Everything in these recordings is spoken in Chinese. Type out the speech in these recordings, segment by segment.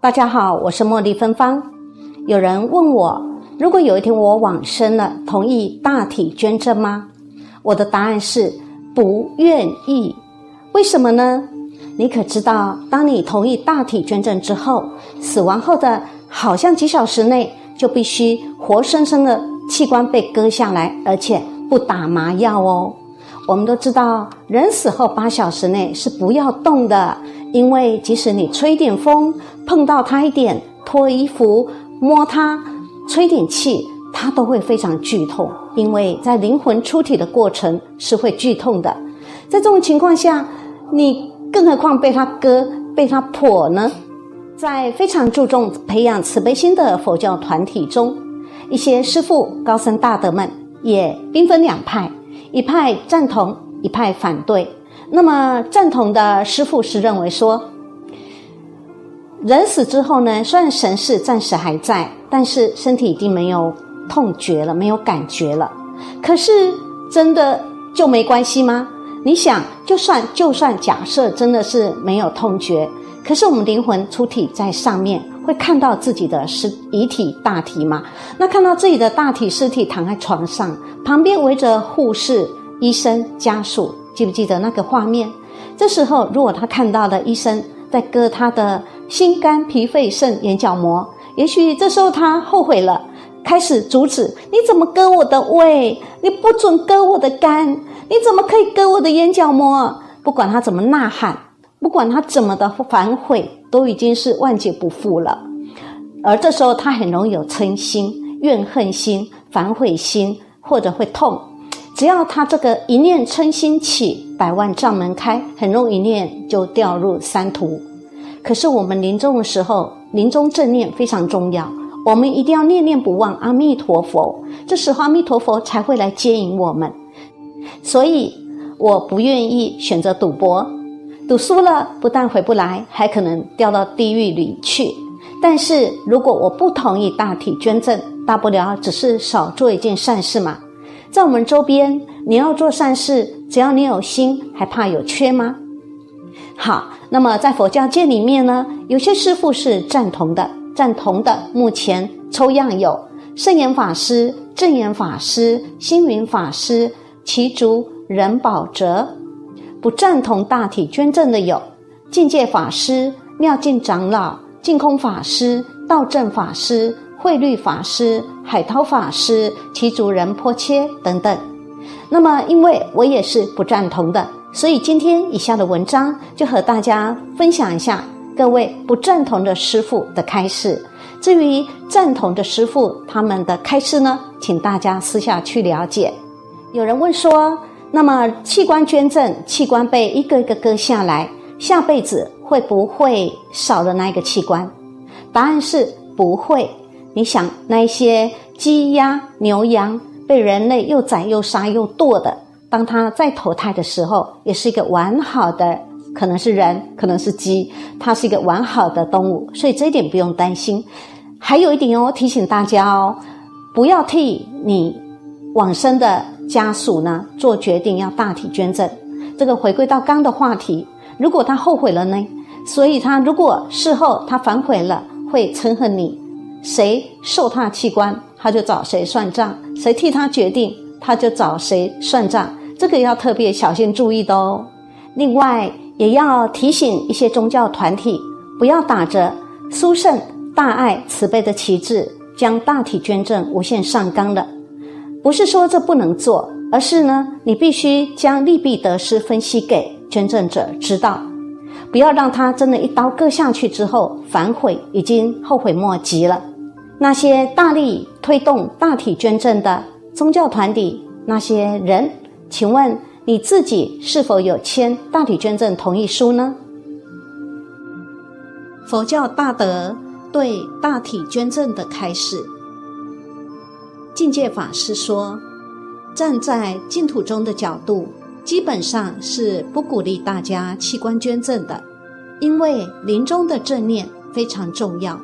大家好，我是茉莉芬芳。有人问我，如果有一天我往生了，同意大体捐赠吗？我的答案是不愿意。为什么呢？你可知道，当你同意大体捐赠之后，死亡后的好像几小时内就必须活生生的器官被割下来，而且不打麻药哦。我们都知道，人死后八小时内是不要动的，因为即使你吹点风，碰到他一点，脱衣服、摸他、吹点气，他都会非常剧痛，因为在灵魂出体的过程是会剧痛的。在这种情况下，你更何况被他割、被他破呢？在非常注重培养慈悲心的佛教团体中，一些师父、高僧大德们也兵分两派。一派赞同，一派反对。那么赞同的师傅是认为说，人死之后呢，虽然神识暂时还在，但是身体已经没有痛觉了，没有感觉了。可是真的就没关系吗？你想，就算就算假设真的是没有痛觉，可是我们灵魂出体在上面，会看到自己的尸遗体大体吗？那看到自己的大体尸体躺在床上。旁边围着护士、医生、家属，记不记得那个画面？这时候，如果他看到了医生在割他的心、肝、脾、肺、肾、眼角膜，也许这时候他后悔了，开始阻止：你怎么割我的胃？你不准割我的肝！你怎么可以割我的眼角膜？不管他怎么呐喊，不管他怎么的反悔，都已经是万劫不复了。而这时候，他很容易有嗔心、怨恨心、反悔心。或者会痛，只要他这个一念嗔心起，百万障门开，很容易一念就掉入三途。可是我们临终的时候，临终正念非常重要，我们一定要念念不忘阿弥陀佛，这时候阿弥陀佛才会来接引我们。所以我不愿意选择赌博，赌输了不但回不来，还可能掉到地狱里去。但是如果我不同意大体捐赠，大不了只是少做一件善事嘛。在我们周边，你要做善事，只要你有心，还怕有缺吗？好，那么在佛教界里面呢，有些师父是赞同的，赞同的目前抽样有圣严法师、正言法师、星云法师、其主仁宝哲；不赞同大体捐赠的有境界法师、妙净长老、净空法师、道正法师。慧律法师、海涛法师、其主人坡切等等。那么，因为我也是不赞同的，所以今天以下的文章就和大家分享一下各位不赞同的师傅的开示。至于赞同的师傅他们的开示呢，请大家私下去了解。有人问说，那么器官捐赠，器官被一个一个割下来，下辈子会不会少了那一个器官？答案是不会。你想那些鸡鸭牛羊被人类又宰又杀又剁的，当他再投胎的时候，也是一个完好的，可能是人，可能是鸡，它是一个完好的动物，所以这一点不用担心。还有一点哦，提醒大家哦，不要替你往生的家属呢做决定，要大体捐赠。这个回归到刚的话题，如果他后悔了呢？所以他如果事后他反悔了，会憎恨你。谁受他器官，他就找谁算账；谁替他决定，他就找谁算账。这个要特别小心注意的哦。另外，也要提醒一些宗教团体，不要打着殊胜、大爱、慈悲的旗帜，将大体捐赠无限上纲的。不是说这不能做，而是呢，你必须将利弊得失分析给捐赠者知道，不要让他真的一刀割下去之后反悔，已经后悔莫及了。那些大力推动大体捐赠的宗教团体，那些人，请问你自己是否有签大体捐赠同意书呢？佛教大德对大体捐赠的开始，境界法师说，站在净土中的角度，基本上是不鼓励大家器官捐赠的，因为临终的正念非常重要。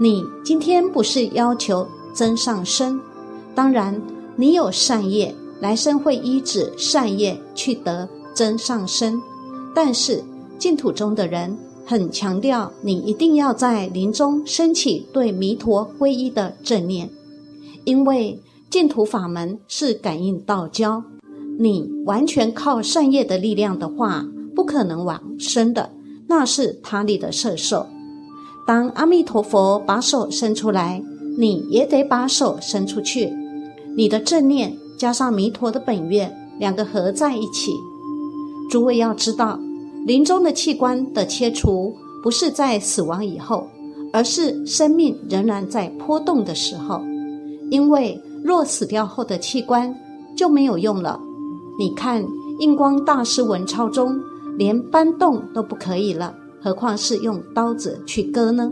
你今天不是要求增上生，当然你有善业，来生会依止善业去得真上身。但是净土中的人很强调你一定要在临终升起对弥陀皈依的正念，因为净土法门是感应道交，你完全靠善业的力量的话，不可能往生的，那是他力的摄受。当阿弥陀佛把手伸出来，你也得把手伸出去，你的正念加上弥陀的本愿，两个合在一起。诸位要知道。临终的器官的切除，不是在死亡以后，而是生命仍然在波动的时候。因为若死掉后的器官就没有用了。你看印光大师文钞中，连搬动都不可以了，何况是用刀子去割呢？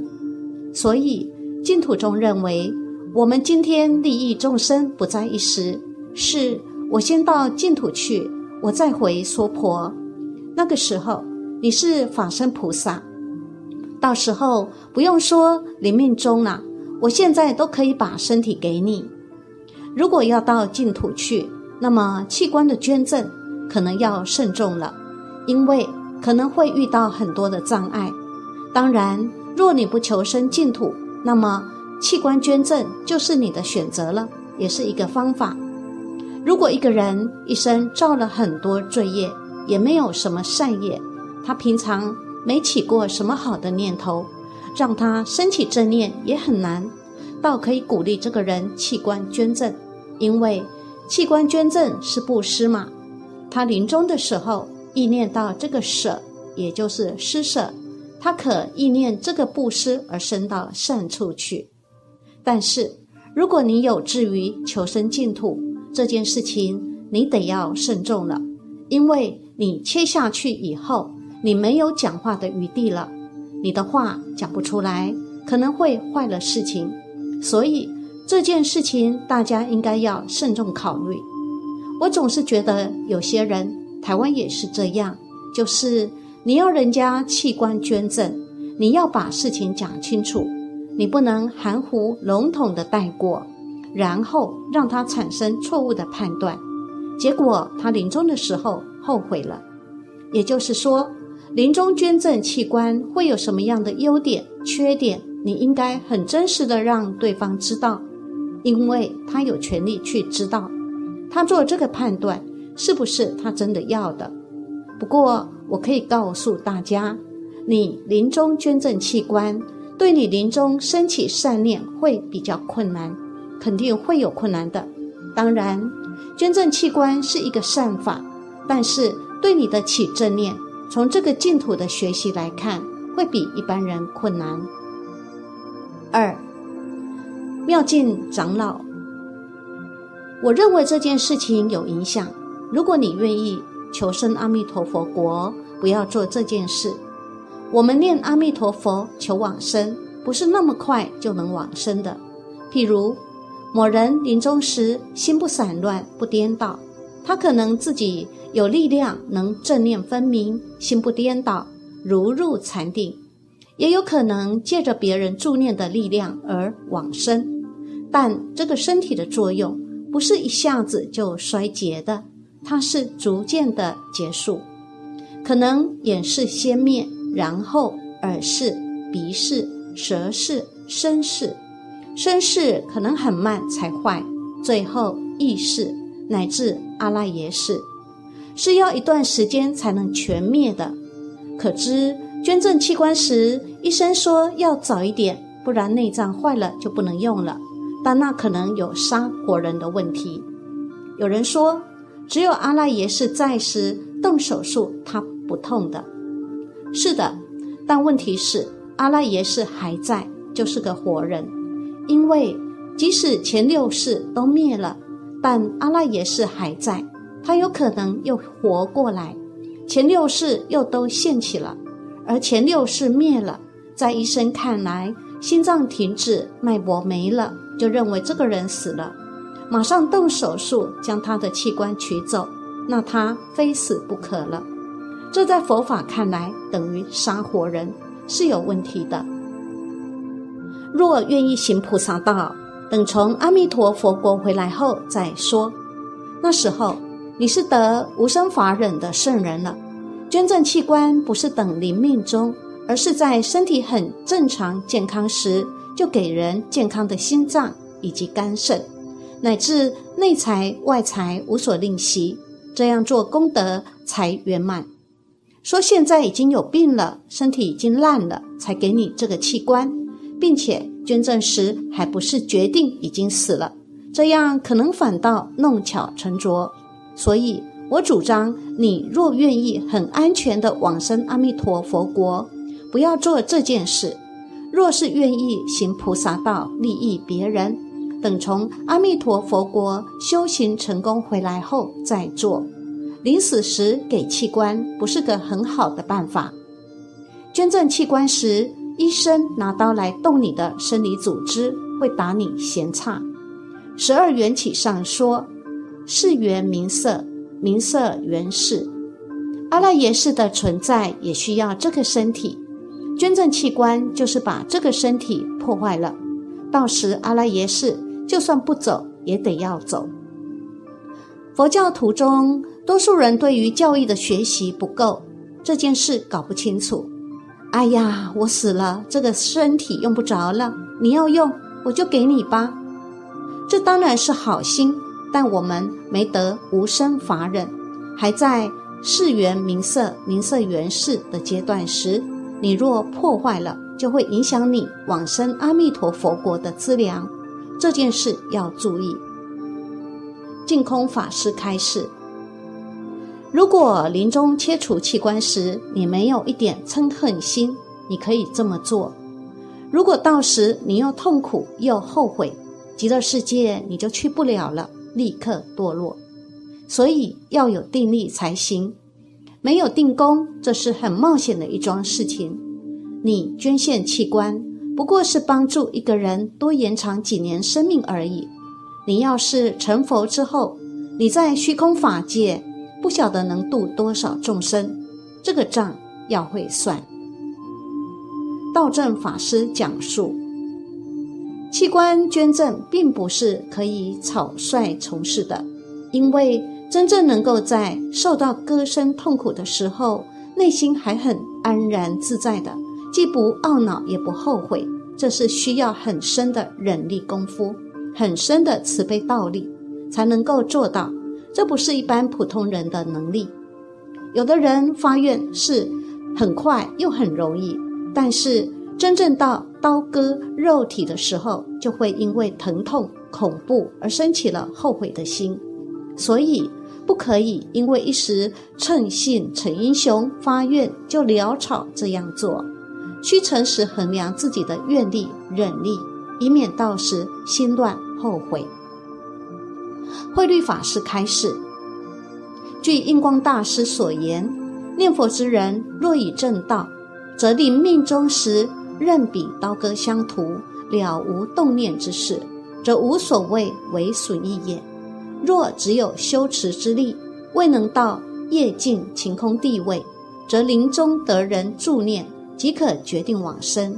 所以净土中认为，我们今天利益众生不在一时，是我先到净土去，我再回娑婆。那个时候你是法身菩萨，到时候不用说临命终了，我现在都可以把身体给你。如果要到净土去，那么器官的捐赠可能要慎重了，因为可能会遇到很多的障碍。当然，若你不求生净土，那么器官捐赠就是你的选择了，也是一个方法。如果一个人一生造了很多罪业，也没有什么善业，他平常没起过什么好的念头，让他升起正念也很难。倒可以鼓励这个人器官捐赠，因为器官捐赠是布施嘛。他临终的时候意念到这个舍，也就是施舍，他可意念这个布施而升到善处去。但是如果你有志于求生净土，这件事情你得要慎重了，因为。你切下去以后，你没有讲话的余地了，你的话讲不出来，可能会坏了事情。所以这件事情大家应该要慎重考虑。我总是觉得有些人，台湾也是这样，就是你要人家器官捐赠，你要把事情讲清楚，你不能含糊笼统的带过，然后让他产生错误的判断，结果他临终的时候。后悔了，也就是说，临终捐赠器官会有什么样的优点、缺点？你应该很真实的让对方知道，因为他有权利去知道，他做这个判断是不是他真的要的。不过，我可以告诉大家，你临终捐赠器官，对你临终升起善念会比较困难，肯定会有困难的。当然，捐赠器官是一个善法。但是对你的起正念，从这个净土的学习来看，会比一般人困难。二，妙境长老，我认为这件事情有影响。如果你愿意求生阿弥陀佛国，不要做这件事。我们念阿弥陀佛求往生，不是那么快就能往生的。譬如某人临终时心不散乱、不颠倒，他可能自己。有力量能正念分明，心不颠倒，如入禅定；也有可能借着别人助念的力量而往生。但这个身体的作用不是一下子就衰竭的，它是逐渐的结束。可能也是先灭，然后耳视、鼻视、舌视、身视，身视可能很慢才坏，最后意识乃至阿赖耶识。是要一段时间才能全灭的，可知捐赠器官时，医生说要早一点，不然内脏坏了就不能用了。但那可能有杀活人的问题。有人说，只有阿赖耶识在时动手术，他不痛的。是的，但问题是阿赖耶识还在，就是个活人。因为即使前六世都灭了，但阿赖耶识还在。他有可能又活过来，前六世又都现起了，而前六世灭了，在医生看来，心脏停止，脉搏没了，就认为这个人死了，马上动手术将他的器官取走，那他非死不可了。这在佛法看来等于杀活人，是有问题的。若愿意行菩萨道，等从阿弥陀佛国回来后再说，那时候。你是得无生法忍的圣人了，捐赠器官不是等临命中，而是在身体很正常健康时，就给人健康的心脏以及肝肾，乃至内财外财无所吝惜，这样做功德才圆满。说现在已经有病了，身体已经烂了，才给你这个器官，并且捐赠时还不是决定已经死了，这样可能反倒弄巧成拙。所以我主张，你若愿意很安全的往生阿弥陀佛国，不要做这件事；若是愿意行菩萨道，利益别人，等从阿弥陀佛国修行成功回来后再做。临死时给器官不是个很好的办法。捐赠器官时，医生拿刀来动你的生理组织，会打你闲岔。十二缘起上说，是缘名色，名色缘事。阿赖耶识的存在也需要这个身体，捐赠器官就是把这个身体破坏了。到时阿赖耶识就算不走，也得要走。佛教徒中。多数人对于教育的学习不够，这件事搞不清楚。哎呀，我死了，这个身体用不着了，你要用我就给你吧。这当然是好心，但我们没得无生法忍，还在世缘名色、名色缘事的阶段时，你若破坏了，就会影响你往生阿弥陀佛国的资粮。这件事要注意。净空法师开示。如果临终切除器官时，你没有一点嗔恨心，你可以这么做。如果到时你又痛苦又后悔，极乐世界你就去不了了，立刻堕落。所以要有定力才行。没有定功，这是很冒险的一桩事情。你捐献器官，不过是帮助一个人多延长几年生命而已。你要是成佛之后，你在虚空法界。不晓得能度多少众生，这个账要会算。道正法师讲述，器官捐赠并不是可以草率从事的，因为真正能够在受到割身痛苦的时候，内心还很安然自在的，既不懊恼也不后悔，这是需要很深的忍力功夫，很深的慈悲道力，才能够做到。这不是一般普通人的能力。有的人发愿是很快又很容易，但是真正到刀割肉体的时候，就会因为疼痛、恐怖而生起了后悔的心。所以不可以因为一时称性逞英雄发愿就潦草这样做，需诚实衡量自己的愿力、忍力，以免到时心乱后悔。慧律法师开示：据印光大师所言，念佛之人若以正道，则令命终时任彼刀割相屠，了无动念之事，则无所谓为损益也。若只有修持之力，未能到业尽晴空地位，则临终得人助念，即可决定往生。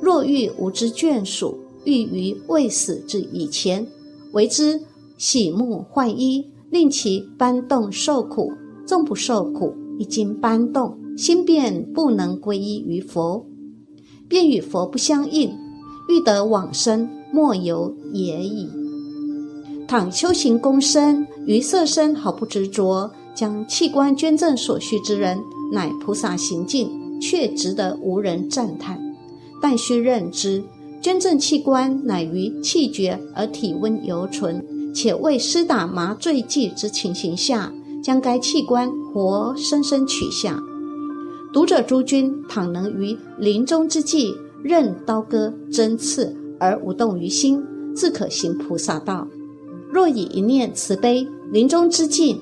若遇无知眷属，欲于未死之以前，为之。洗沐换衣，令其搬动受苦；纵不受苦，一经搬动，心便不能归依于佛，便与佛不相应。欲得往生，莫由也已。倘修行功深，于色身毫不执着，将器官捐赠所需之人，乃菩萨行径，却值得无人赞叹。但须认知，捐赠器官乃于气绝而体温犹存。且未施打麻醉剂之情形下，将该器官活生生取下。读者诸君，倘能于临终之际任刀割针刺而无动于心，自可行菩萨道。若以一念慈悲，临终之际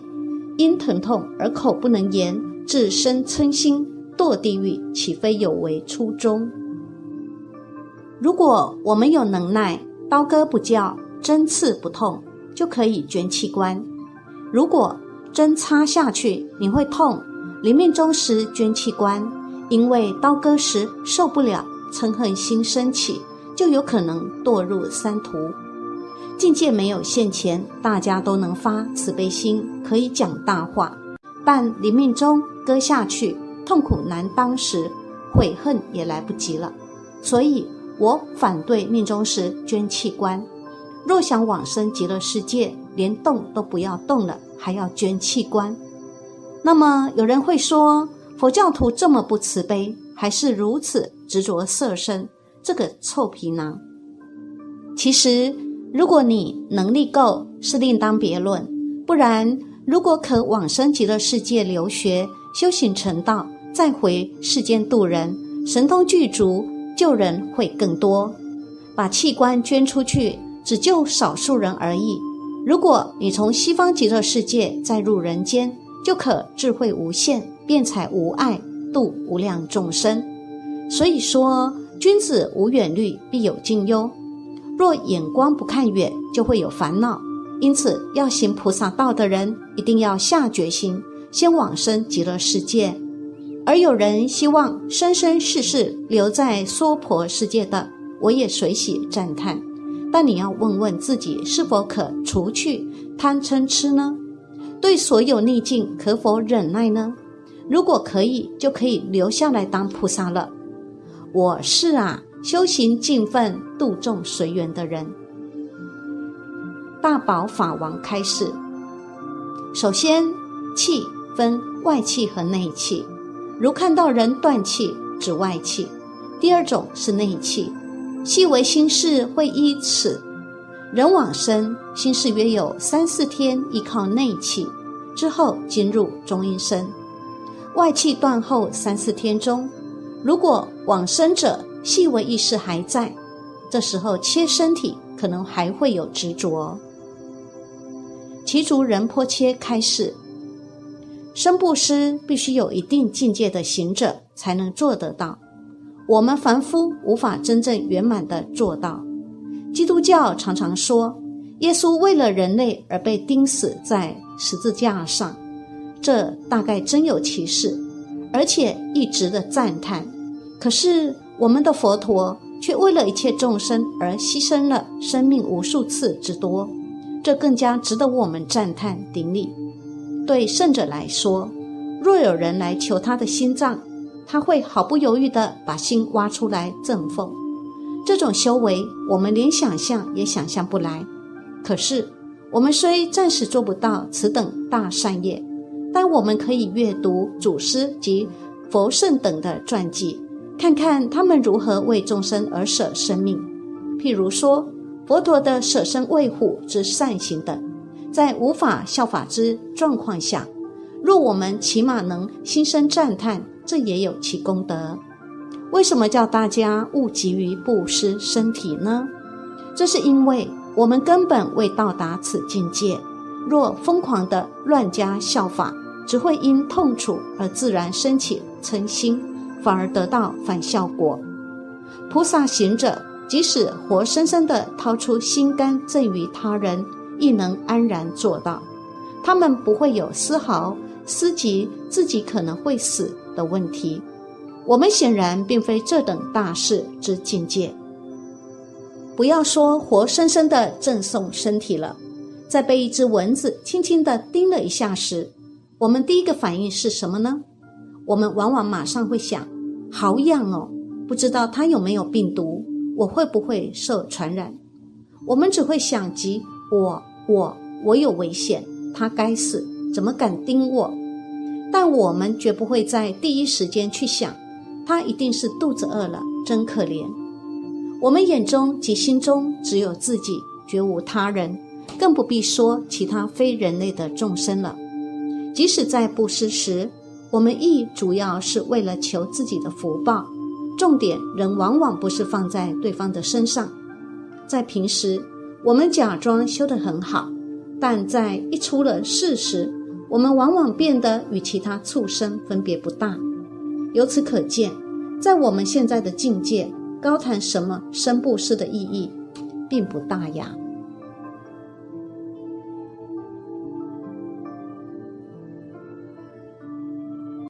因疼痛而口不能言，自生嗔心堕地狱，岂非有违初衷？如果我们有能耐，刀割不叫，针刺不痛。就可以捐器官。如果针插下去你会痛，临命终时捐器官，因为刀割时受不了，嗔恨心升起，就有可能堕入三途。境界没有现前，大家都能发慈悲心，可以讲大话。但临命中割下去，痛苦难当时，悔恨也来不及了。所以我反对命中时捐器官。若想往生极乐世界，连动都不要动了，还要捐器官。那么有人会说，佛教徒这么不慈悲，还是如此执着色身，这个臭皮囊。其实，如果你能力够，是另当别论。不然，如果可往生极乐世界留学、修行成道，再回世间度人，神通具足，救人会更多。把器官捐出去，只救少数人而已。如果你从西方极乐世界再入人间，就可智慧无限，辩才无碍，度无量众生。所以说，君子无远虑，必有近忧。若眼光不看远，就会有烦恼。因此，要行菩萨道的人，一定要下决心，先往生极乐世界。而有人希望生生世世留在娑婆世界的，我也随喜赞叹。但你要问问自己，是否可除去贪嗔痴呢？对所有逆境可否忍耐呢？如果可以，就可以留下来当菩萨了。我是啊，修行尽分、度众随缘的人。大宝法王开示：首先，气分外气和内气。如看到人断气，指外气；第二种是内气，细微心事会依此。人往生，心事约有三四天，依靠内气，之后进入中阴身。外气断后三四天中，如果往生者细微意识还在，这时候切身体可能还会有执着。其族人颇切开示，生不施必须有一定境界的行者才能做得到，我们凡夫无法真正圆满的做到。基督教常常说，耶稣为了人类而被钉死在十字架上，这大概真有其事，而且一直的赞叹。可是我们的佛陀却为了一切众生而牺牲了生命无数次之多，这更加值得我们赞叹顶礼。对圣者来说，若有人来求他的心脏，他会毫不犹豫地把心挖出来赠奉。这种修为，我们连想象也想象不来。可是，我们虽暂时做不到此等大善业，但我们可以阅读祖师及佛圣等的传记，看看他们如何为众生而舍生命。譬如说，佛陀的舍身喂虎之善行等，在无法效法之状况下，若我们起码能心生赞叹，这也有其功德。为什么叫大家勿急于布施身体呢？这是因为我们根本未到达此境界。若疯狂的乱加效法，只会因痛楚而自然升起嗔心，反而得到反效果。菩萨行者即使活生生的掏出心肝赠予他人，亦能安然做到。他们不会有丝毫思及自己可能会死的问题。我们显然并非这等大事之境界。不要说活生生的赠送身体了，在被一只蚊子轻轻地叮了一下时，我们第一个反应是什么呢？我们往往马上会想：好痒哦，不知道它有没有病毒，我会不会受传染？我们只会想及我、我、我有危险，它该死，怎么敢叮我？但我们绝不会在第一时间去想。他一定是肚子饿了，真可怜。我们眼中及心中只有自己，绝无他人，更不必说其他非人类的众生了。即使在布施时，我们亦主要是为了求自己的福报，重点仍往往不是放在对方的身上。在平时，我们假装修得很好，但在一出了事时，我们往往变得与其他畜生分别不大。由此可见，在我们现在的境界，高谈什么生不世的意义，并不大呀。